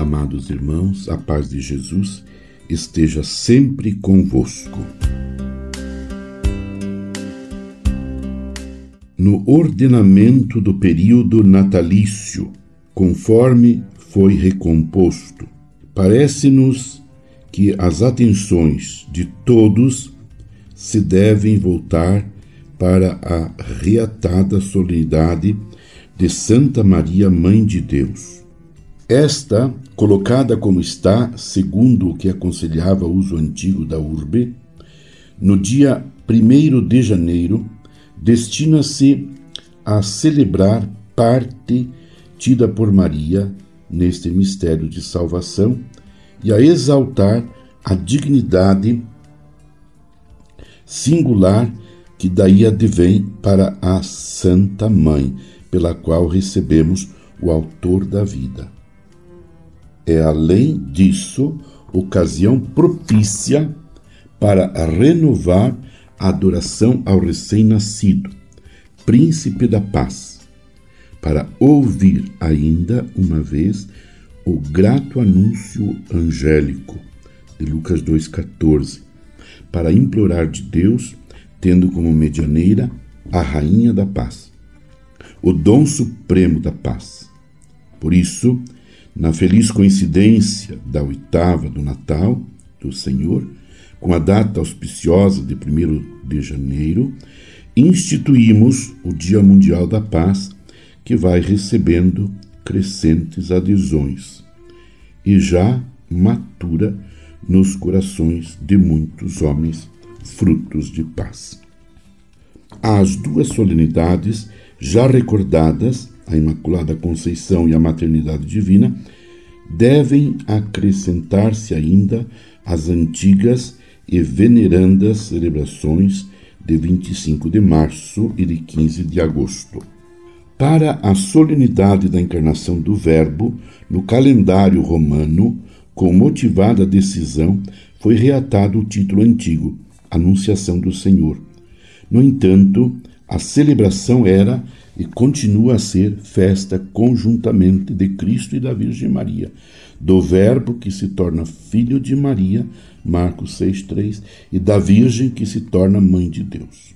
Amados irmãos, a paz de Jesus esteja sempre convosco. No ordenamento do período natalício, conforme foi recomposto, parece-nos que as atenções de todos se devem voltar para a reatada solenidade de Santa Maria, Mãe de Deus esta, colocada como está, segundo o que aconselhava o uso antigo da urbe, no dia 1 de janeiro, destina-se a celebrar parte tida por Maria neste mistério de salvação e a exaltar a dignidade singular que daí advém para a Santa Mãe, pela qual recebemos o Autor da vida é, além disso, ocasião propícia para renovar a adoração ao recém-nascido, Príncipe da Paz, para ouvir ainda uma vez o grato anúncio angélico de Lucas 2,14, para implorar de Deus, tendo como medianeira a Rainha da Paz, o dom supremo da paz. Por isso, na feliz coincidência da oitava do Natal do Senhor, com a data auspiciosa de 1 de janeiro, instituímos o Dia Mundial da Paz, que vai recebendo crescentes adesões e já matura nos corações de muitos homens frutos de paz. As duas solenidades já recordadas a Imaculada Conceição e a Maternidade Divina, devem acrescentar-se ainda as antigas e venerandas celebrações de 25 de março e de 15 de agosto. Para a solenidade da encarnação do Verbo, no calendário romano, com motivada decisão, foi reatado o título antigo, Anunciação do Senhor. No entanto, a celebração era e continua a ser festa conjuntamente de Cristo e da Virgem Maria, do Verbo que se torna filho de Maria, Marcos 6,3, e da Virgem que se torna mãe de Deus.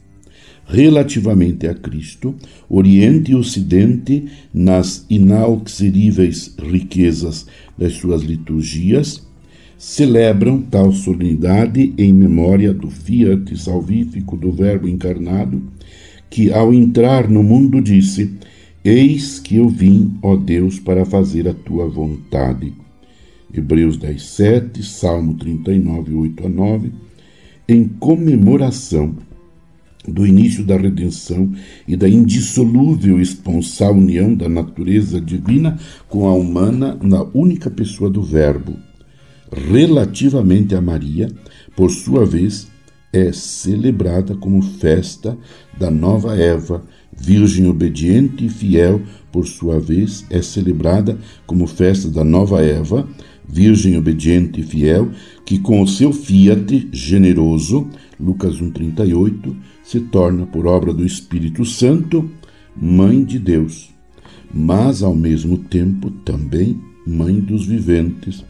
Relativamente a Cristo, Oriente e Ocidente, nas inauxeríveis riquezas das suas liturgias, celebram tal solenidade em memória do fiat salvífico do Verbo encarnado que ao entrar no mundo disse: Eis que eu vim, ó Deus, para fazer a tua vontade. Hebreus 10, 7, Salmo 39, 8 a 9, em comemoração do início da redenção e da indissolúvel esponsal união da natureza divina com a humana na única pessoa do Verbo. Relativamente a Maria, por sua vez, é celebrada como festa da nova Eva, virgem obediente e fiel, por sua vez, é celebrada como festa da nova Eva, virgem obediente e fiel, que com o seu fiat generoso, Lucas 1,38, se torna, por obra do Espírito Santo, mãe de Deus, mas ao mesmo tempo também mãe dos viventes,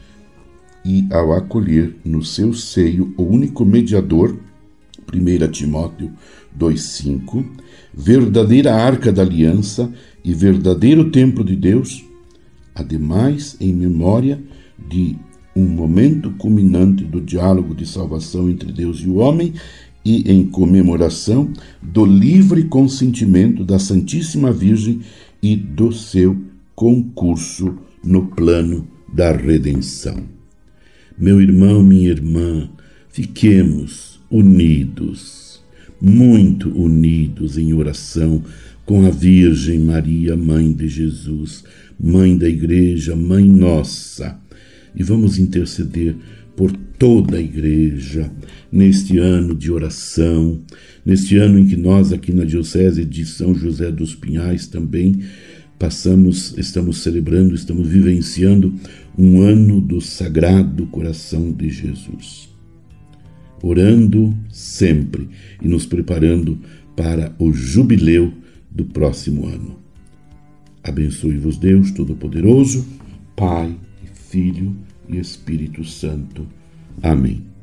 e ao acolher no seu seio o único mediador 1 Timóteo 2,5, verdadeira arca da aliança e verdadeiro templo de Deus, ademais em memória de um momento culminante do diálogo de salvação entre Deus e o homem e em comemoração do livre consentimento da Santíssima Virgem e do seu concurso no plano da redenção. Meu irmão, minha irmã, fiquemos unidos, muito unidos em oração com a Virgem Maria, Mãe de Jesus, Mãe da Igreja, Mãe Nossa. E vamos interceder por toda a Igreja neste ano de oração, neste ano em que nós, aqui na Diocese de São José dos Pinhais, também passamos, estamos celebrando, estamos vivenciando um ano do Sagrado Coração de Jesus orando sempre e nos preparando para o jubileu do próximo ano. Abençoe-vos, Deus Todo-Poderoso, Pai, Filho e Espírito Santo. Amém.